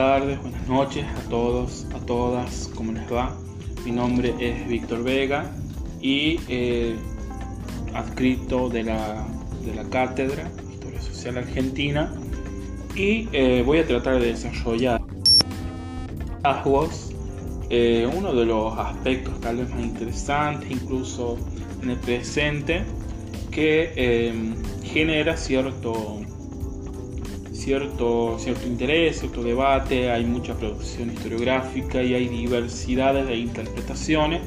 tardes, buenas noches a todos, a todas, ¿cómo les va? Mi nombre es Víctor Vega y eh, adscrito de la, de la cátedra Historia Social Argentina y eh, voy a tratar de desarrollar eh, uno de los aspectos tal vez más interesantes, incluso en el presente, que eh, genera cierto cierto, cierto interés, cierto debate, hay mucha producción historiográfica y hay diversidades de interpretaciones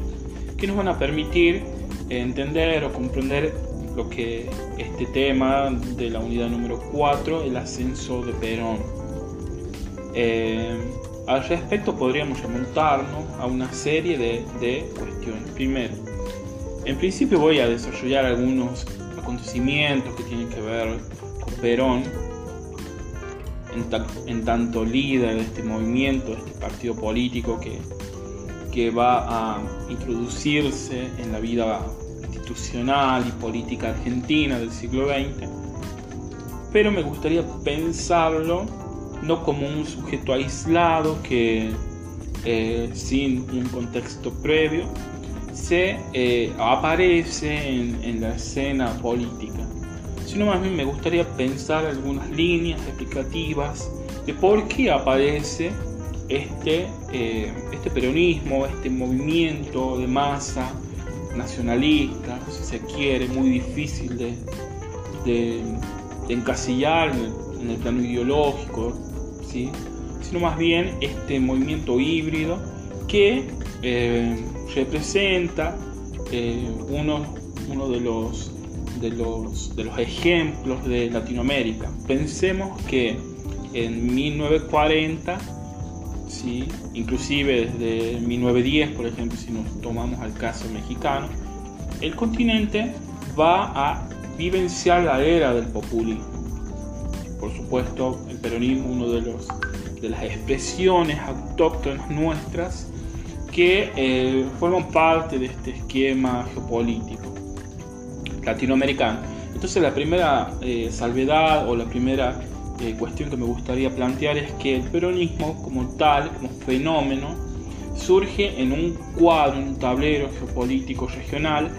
que nos van a permitir entender o comprender lo que este tema de la unidad número 4, el ascenso de Perón. Eh, al respecto podríamos remontarnos a una serie de, de cuestiones. Primero, en principio voy a desarrollar algunos acontecimientos que tienen que ver con Perón en, tanto líder de este movimiento, de este partido político que, que va a introducirse en la vida institucional y política argentina del siglo XX, pero me gustaría pensarlo no como un sujeto aislado que eh, sin un contexto previo se eh, aparece en, en la escena política sino más bien me gustaría pensar algunas líneas explicativas de por qué aparece este, eh, este peronismo, este movimiento de masa nacionalista, si se quiere, muy difícil de, encasillar en el, plano ideológico, ¿sí? sino más bien este movimiento híbrido que eh, representa eh, uno, uno de los de los, de los ejemplos de Latinoamérica. Pensemos que en 1940, ¿sí? inclusive desde 1910, por ejemplo, si nos tomamos al caso mexicano, el continente va a vivenciar la era del populismo. Por supuesto, el peronismo, uno de, de las expresiones autóctonas nuestras que eh, forman parte de este esquema geopolítico latinoamericano. Entonces la primera eh, salvedad o la primera eh, cuestión que me gustaría plantear es que el peronismo como tal, como fenómeno, surge en un cuadro, un tablero geopolítico regional,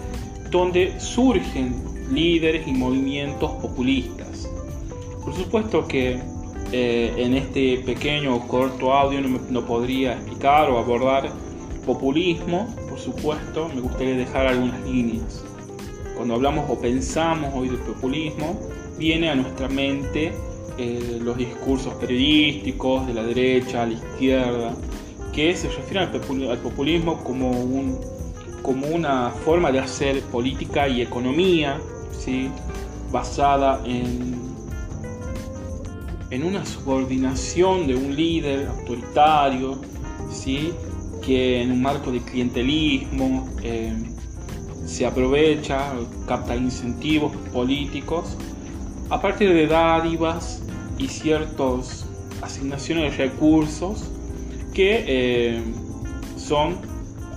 donde surgen líderes y movimientos populistas. Por supuesto que eh, en este pequeño corto audio no, no podría explicar o abordar populismo, por supuesto, me gustaría dejar algunas líneas cuando hablamos o pensamos hoy del populismo, viene a nuestra mente eh, los discursos periodísticos de la derecha, a la izquierda, que se refieren al populismo como, un, como una forma de hacer política y economía, ¿sí? basada en, en una subordinación de un líder autoritario, ¿sí? que en un marco de clientelismo, eh, se aprovecha, capta incentivos políticos a partir de dádivas y ciertas asignaciones de recursos que eh, son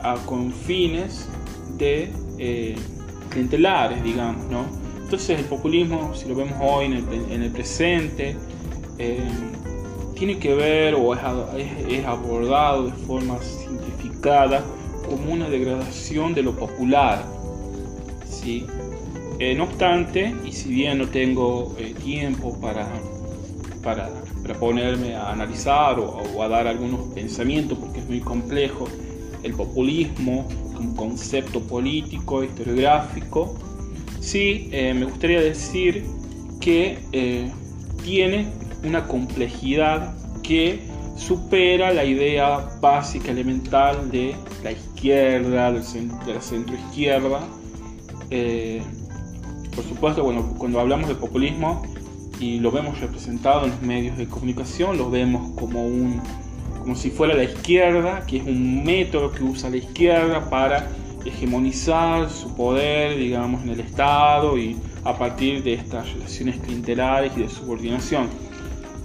a, con fines de eh, clientelares, digamos, ¿no? Entonces el populismo, si lo vemos hoy en el, presente, eh, tiene que ver o es, es abordado de forma simplificada como una degradación de lo popular, eh, no obstante, y si bien no tengo eh, tiempo para, para, ponerme a analizar o, a dar algunos pensamientos, porque es muy complejo, el populismo como concepto político, historiográfico, sí eh, me gustaría decir que tiene una complejidad que supera la idea básica, elemental de la izquierda, de la centroizquierda, eh, por supuesto, bueno, cuando hablamos de populismo y lo vemos representado en los medios de comunicación, lo vemos como un como si fuera la izquierda, que es un método que usa la izquierda para hegemonizar su poder, digamos, en el Estado y a partir de estas relaciones clientelares y de subordinación.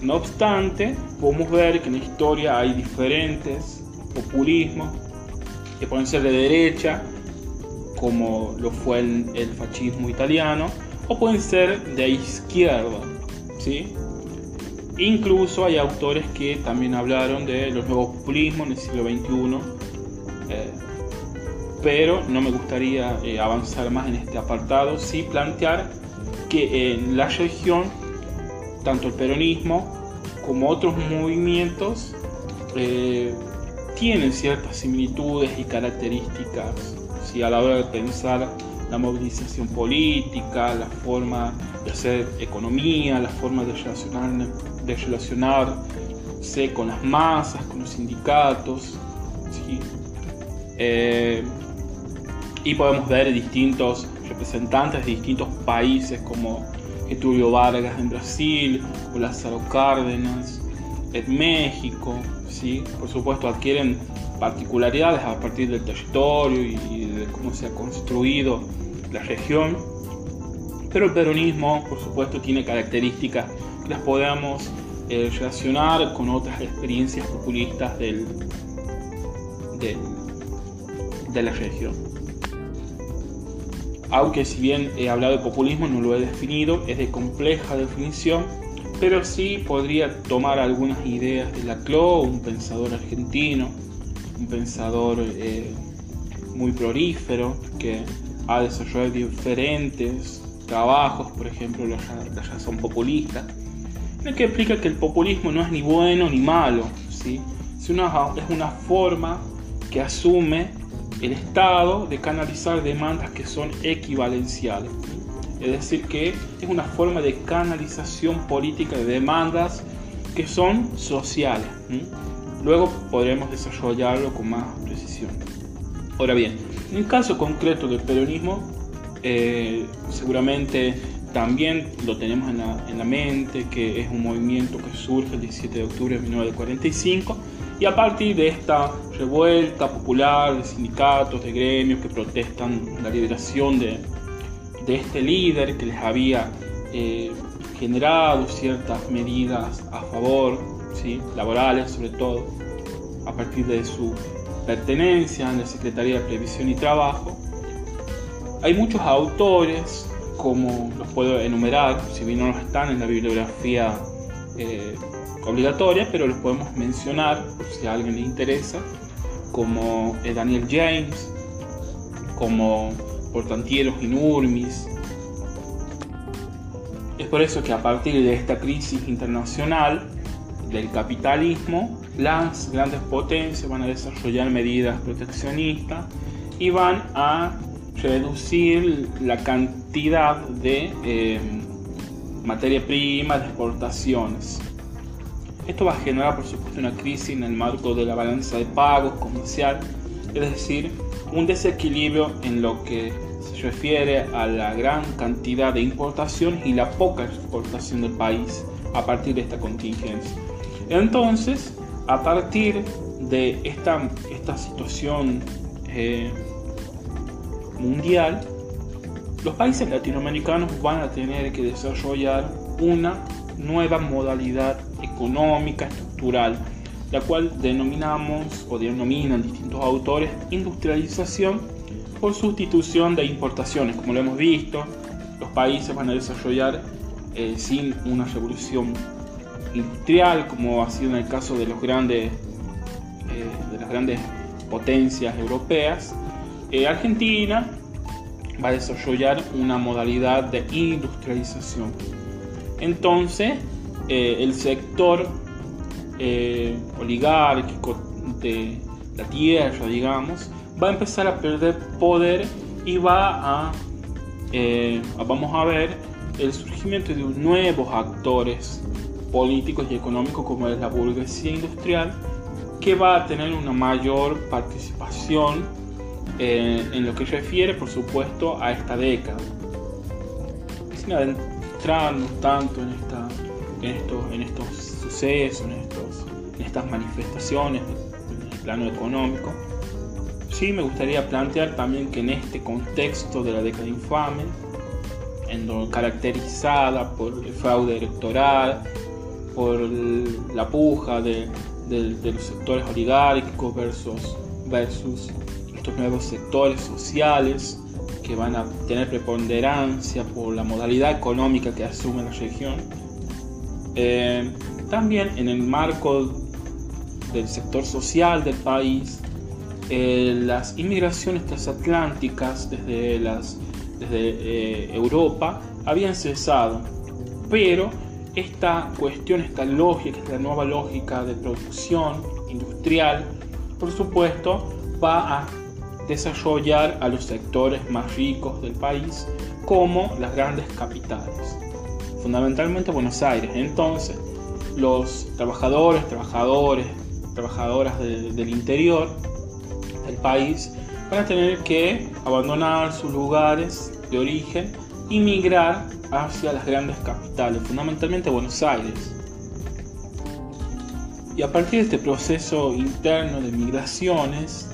No obstante, podemos ver que en la historia hay diferentes populismos que pueden ser de derecha como lo fue el, fascismo italiano, o pueden ser de izquierda, ¿sí? Incluso hay autores que también hablaron de los nuevos populismos en el siglo XXI, eh, pero no me gustaría eh, avanzar más en este apartado, sí plantear que en la región, tanto el peronismo como otros movimientos, eh, tienen ciertas similitudes y características si a la hora de pensar la movilización política, la forma de hacer economía, la forma de, relacionar, de relacionarse con las masas, con los sindicatos. Eh, y podemos ver distintos representantes de distintos países como Getulio Vargas en Brasil, o Lázaro Cárdenas en México, ¿sí? por supuesto adquieren particularidades a partir del territorio y de cómo se ha construido la región, pero el peronismo, por supuesto, tiene características que las podemos eh, relacionar con otras experiencias populistas del, de la región. Aunque si bien he hablado de populismo, no lo he definido, es de compleja definición, pero sí podría tomar algunas ideas de Laclau, un pensador argentino, un pensador eh, muy prolífero que ha desarrollado diferentes trabajos, por ejemplo la, razón populista, en el que explica que el populismo no es ni bueno ni malo, ¿sí? es, una, es una forma que asume el Estado de canalizar demandas que son equivalenciales. Es decir, que es una forma de canalización política de demandas que son sociales. Luego podremos desarrollarlo con más precisión. Ahora bien, en el caso concreto del peronismo, eh, seguramente también lo tenemos en la, en la, mente, que es un movimiento que surge el 17 de octubre de 1945 y a partir de esta revuelta popular de sindicatos, de gremios que protestan la liberación de, de este líder que les había eh, generado ciertas medidas a favor, ¿sí? laborales sobre todo, a partir de su pertenencia en la Secretaría de Previsión y Trabajo. Hay muchos autores, como los puedo enumerar, si bien no están en la bibliografía eh, obligatoria, pero los podemos mencionar si a alguien le interesa, como eh, Daniel James, como Portantieros y Nurmis. Es por eso que a partir de esta crisis internacional del capitalismo, las grandes potencias van a desarrollar medidas proteccionistas y van a reducir la cantidad de eh, materia prima de exportaciones. Esto va a generar, por supuesto, una crisis en el marco de la balanza de pagos comercial, es decir, un desequilibrio en lo que se refiere a la gran cantidad de importación y la poca exportación del país a partir de esta contingencia. Entonces, a partir de esta, esta situación eh, mundial, los países latinoamericanos van a tener que desarrollar una nueva modalidad económica estructural la cual denominamos o denominan distintos autores industrialización por sustitución de importaciones. Como lo hemos visto, los países van a desarrollar eh, sin una revolución industrial, como ha sido en el caso de, los grandes, eh, de las grandes potencias europeas. Eh, Argentina va a desarrollar una modalidad de industrialización. Entonces, el sector eh, oligárquico de la tierra, digamos, va a empezar a perder poder y va a, eh, vamos a ver, el surgimiento de nuevos actores políticos y económicos como es la burguesía industrial, que va a tener una mayor participación eh, en lo que refiere, por supuesto, a esta década. Sin adentrarnos tanto en, esta, en, estos, en estos sucesos, en estas manifestaciones en el plano económico. Sí me gustaría plantear también que en este contexto de la década infame, en caracterizada por el fraude electoral, por la puja de, los sectores oligárquicos versus, versus estos nuevos sectores sociales que van a tener preponderancia por la modalidad económica que asume la región. Eh, también en el marco del sector social del país, eh, las inmigraciones transatlánticas desde, las, desde eh, Europa habían cesado, pero esta cuestión, esta lógica, esta nueva lógica de producción industrial, por supuesto, va a desarrollar a los sectores más ricos del país como las grandes capitales, fundamentalmente Buenos Aires. Entonces, los trabajadores, trabajadores, trabajadoras del interior del país van a tener que abandonar sus lugares de origen y migrar hacia las grandes capitales, fundamentalmente Buenos Aires. Y a partir de este proceso interno de migraciones,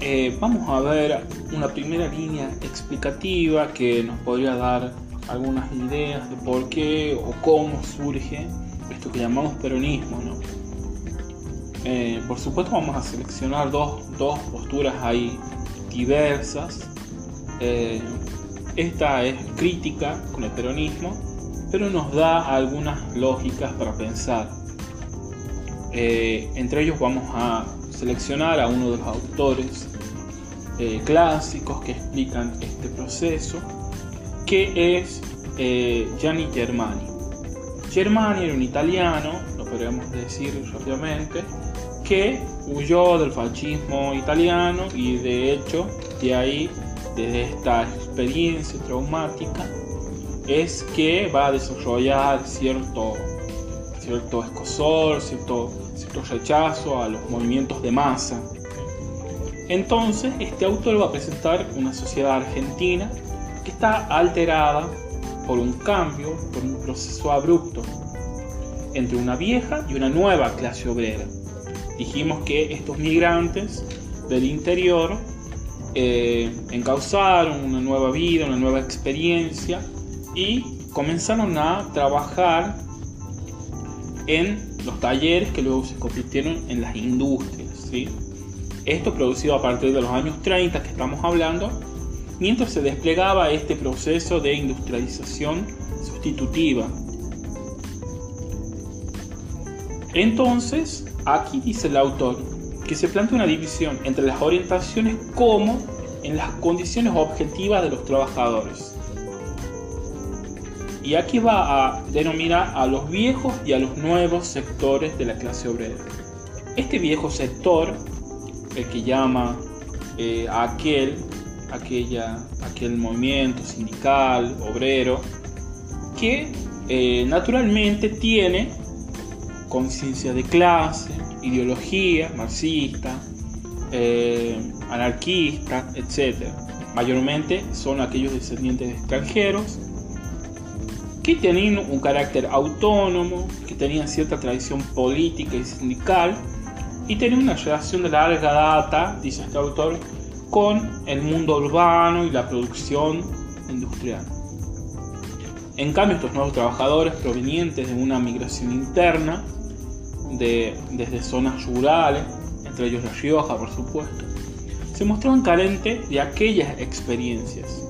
eh, vamos a ver una primera línea explicativa que nos podría dar algunas ideas de por qué o cómo surge esto que llamamos peronismo. Eh, por supuesto vamos a seleccionar dos, posturas ahí diversas. Eh, esta es crítica con el peronismo, pero nos da algunas lógicas para pensar. Eh, entre ellos vamos a seleccionar a uno de los autores eh, clásicos que explican este proceso, que es eh, Gianni Germani. Germani era un italiano, lo podríamos decir rápidamente, que huyó del fascismo italiano y de hecho de ahí, desde esta experiencia traumática, es que va a desarrollar cierto, cierto escosor, cierto cierto rechazo a los movimientos de masa. Entonces, este autor va a presentar una sociedad argentina que está alterada por un cambio, por un proceso abrupto entre una vieja y una nueva clase obrera. Dijimos que estos migrantes del interior eh, encauzaron una nueva vida, una nueva experiencia y comenzaron a trabajar en los talleres que luego se convirtieron en las industrias. ¿sí? Esto producido a partir de los años 30 que estamos hablando, mientras se desplegaba este proceso de industrialización sustitutiva. Entonces, aquí dice el autor que se plantea una división entre las orientaciones como en las condiciones objetivas de los trabajadores. Y aquí va a denominar a los viejos y a los nuevos sectores de la clase obrera. Este viejo sector, el que llama eh, a aquel, aquella, aquel movimiento sindical, obrero, que eh, naturalmente tiene conciencia de clase, ideología marxista, eh, anarquista, etc. Mayormente son aquellos descendientes de extranjeros que tenían un carácter autónomo, que tenían cierta tradición política y sindical, y tenían una relación de larga data, dice este autor, con el mundo urbano y la producción industrial. En cambio, estos nuevos trabajadores provenientes de una migración interna, de, desde zonas rurales, entre ellos La Rioja, por supuesto, se mostraban carentes de aquellas experiencias.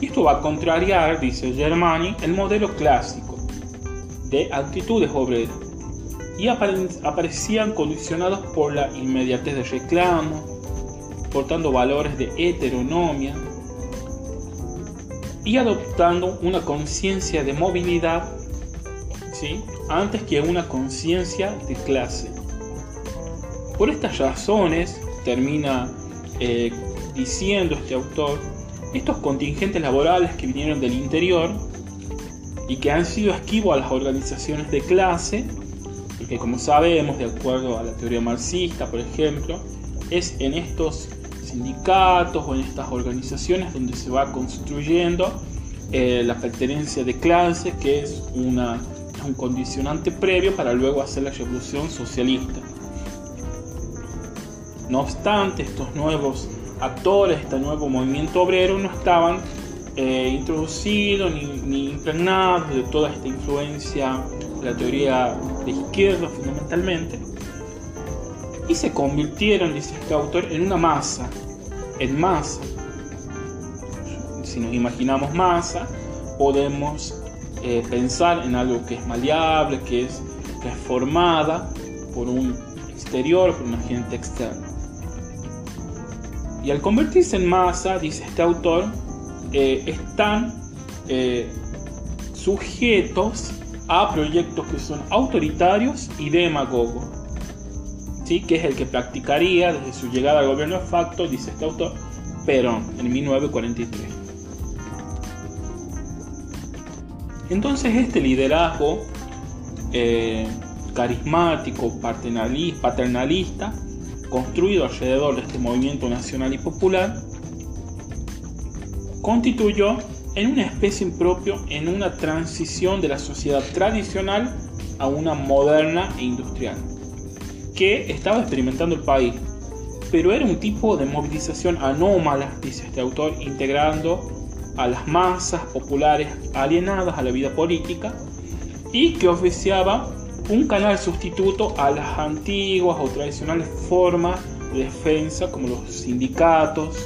Y esto va a contrariar, dice Germani, el modelo clásico de actitudes obreras. Y aparecían condicionados por la inmediatez de reclamo, portando valores de heteronomia y adoptando una conciencia de movilidad ¿sí? antes que una conciencia de clase. Por estas razones, termina eh, diciendo este autor, estos contingentes laborales que vinieron del interior y que han sido esquivos a las organizaciones de clase, porque como sabemos, de acuerdo a la teoría marxista, por ejemplo, es en estos sindicatos o en estas organizaciones donde se va construyendo eh, la pertenencia de clase, que es una, un condicionante previo para luego hacer la revolución socialista. No obstante, estos nuevos actores, este nuevo movimiento obrero, no estaban eh, introducidos ni, impregnados de toda esta influencia de la teoría de izquierda fundamentalmente, y se convirtieron, dice este autor, en una masa, en masa. Si nos imaginamos masa, podemos eh, pensar en algo que es maleable, que es que es formada por un exterior, por un agente externo. Y al convertirse en masa, dice este autor, eh, están eh, sujetos a proyectos que son autoritarios y demagogos, ¿sí? que es el que practicaría desde su llegada al gobierno de facto, dice este autor, Perón, en 1943. Entonces este liderazgo eh, carismático, paternalista, construido alrededor de este movimiento nacional y popular, constituyó en una especie impropio en una transición de la sociedad tradicional a una moderna e industrial, que estaba experimentando el país, pero era un tipo de movilización anómala, dice este autor, integrando a las masas populares alienadas a la vida política y que oficiaba un canal sustituto a las antiguas o tradicionales formas de defensa como los sindicatos,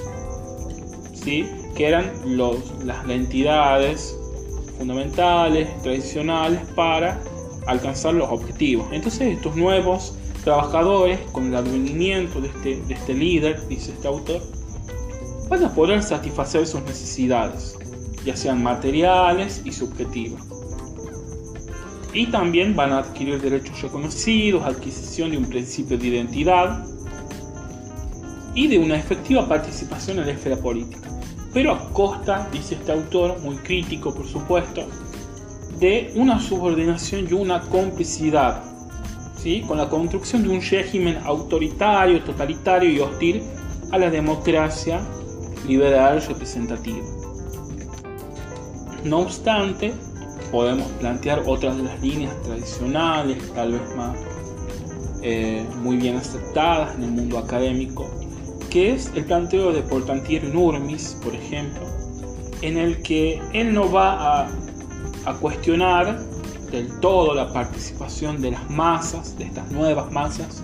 ¿sí? que eran los, las entidades fundamentales, tradicionales para alcanzar los objetivos. Entonces estos nuevos trabajadores, con el advenimiento de este, de este líder, dice este autor, van a poder satisfacer sus necesidades, ya sean materiales y subjetivas. Y también van a adquirir derechos reconocidos, adquisición de un principio de identidad y de una efectiva participación en la esfera política pero a costa, dice este autor, muy crítico por supuesto, de una subordinación y una complicidad, ¿sí? con la construcción de un régimen autoritario, totalitario y hostil a la democracia liberal representativa. No obstante, podemos plantear otras de las líneas tradicionales, tal vez más eh, muy bien aceptadas en el mundo académico, que es el planteo de Portantiero Nurmis, por ejemplo, en el que él no va a, a cuestionar del todo la participación de las masas, de estas nuevas masas,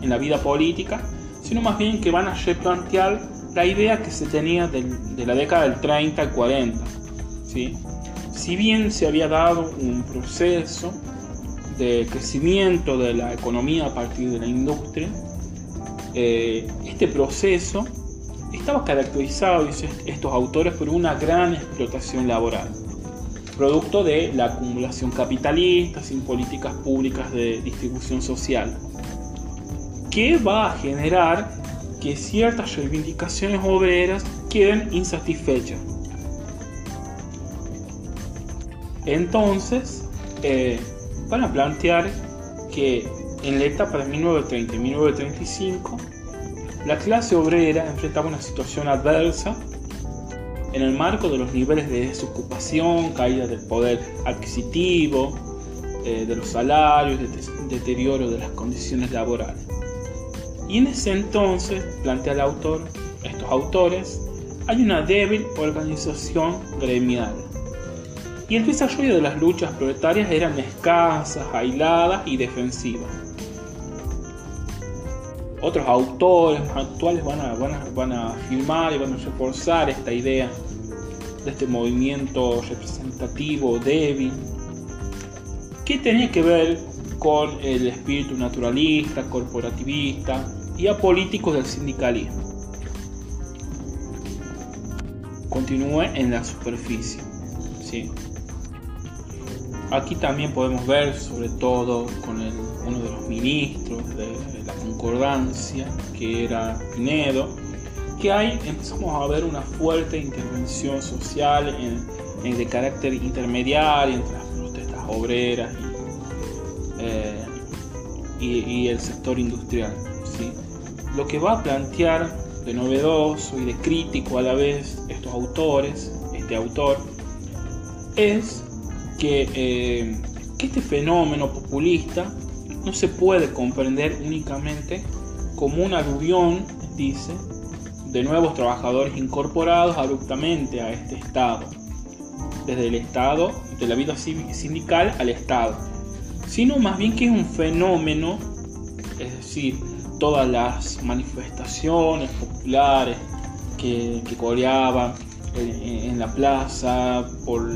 en la vida política, sino más bien que van a replantear la idea que se tenía de, la década del 30 al 40. ¿sí? Si bien se había dado un proceso de crecimiento de la economía a partir de la industria, eh, este proceso estaba caracterizado, dicen estos autores, por una gran explotación laboral, producto de la acumulación capitalista sin políticas públicas de distribución social, que va a generar que ciertas reivindicaciones obreras queden insatisfechas. Entonces, eh, van a plantear que en la etapa de 1930 y 1935, la clase obrera enfrentaba una situación adversa en el marco de los niveles de desocupación, caída del poder adquisitivo, eh, de los salarios, deterioro de las condiciones laborales. Y en ese entonces, plantea el autor, estos autores, hay una débil organización gremial. Y el desarrollo de las luchas proletarias eran escasas, aisladas y defensivas otros autores actuales van a, van, a, van a afirmar y van a reforzar esta idea de este movimiento representativo débil, que tenía que ver con el espíritu naturalista, corporativista y apolítico del sindicalismo. Continúe en la superficie. ¿sí? Aquí también podemos ver, sobre todo con uno de los ministros de, la concordancia, que era Pinedo, que ahí empezamos a ver una fuerte intervención social en, de carácter intermediario entre las protestas obreras eh, y, el sector industrial. ¿sí? Lo que va a plantear de novedoso y de crítico a la vez estos autores, este autor, es eh, que, este fenómeno populista no se puede comprender únicamente como una aluvión, dice, de nuevos trabajadores incorporados abruptamente a este Estado, desde el Estado, de la vida sindical al Estado, sino más bien que es un fenómeno, es decir, todas las manifestaciones populares que, coreaban en, la plaza por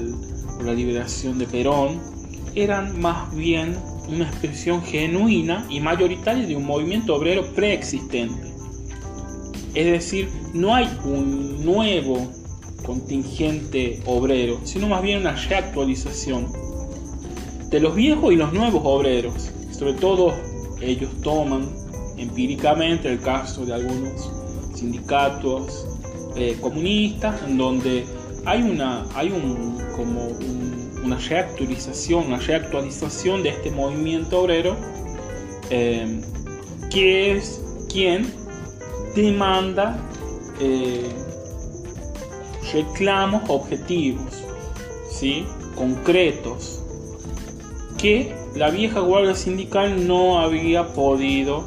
la liberación de Perón eran más bien una expresión genuina y mayoritaria de un movimiento obrero preexistente. Es decir, no hay un nuevo contingente obrero, sino más bien una reactualización de los viejos y los nuevos obreros. Sobre todo ellos toman empíricamente el caso de algunos sindicatos eh, comunistas en donde hay una hay un como una reactualización una reactualización de este movimiento obrero eh, que es quien demanda eh, reclamos objetivos ¿sí? concretos que la vieja guardia sindical no había podido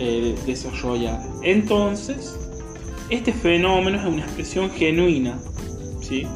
eh. Entonces, este fenómeno es una expresión genuina, ¿sí?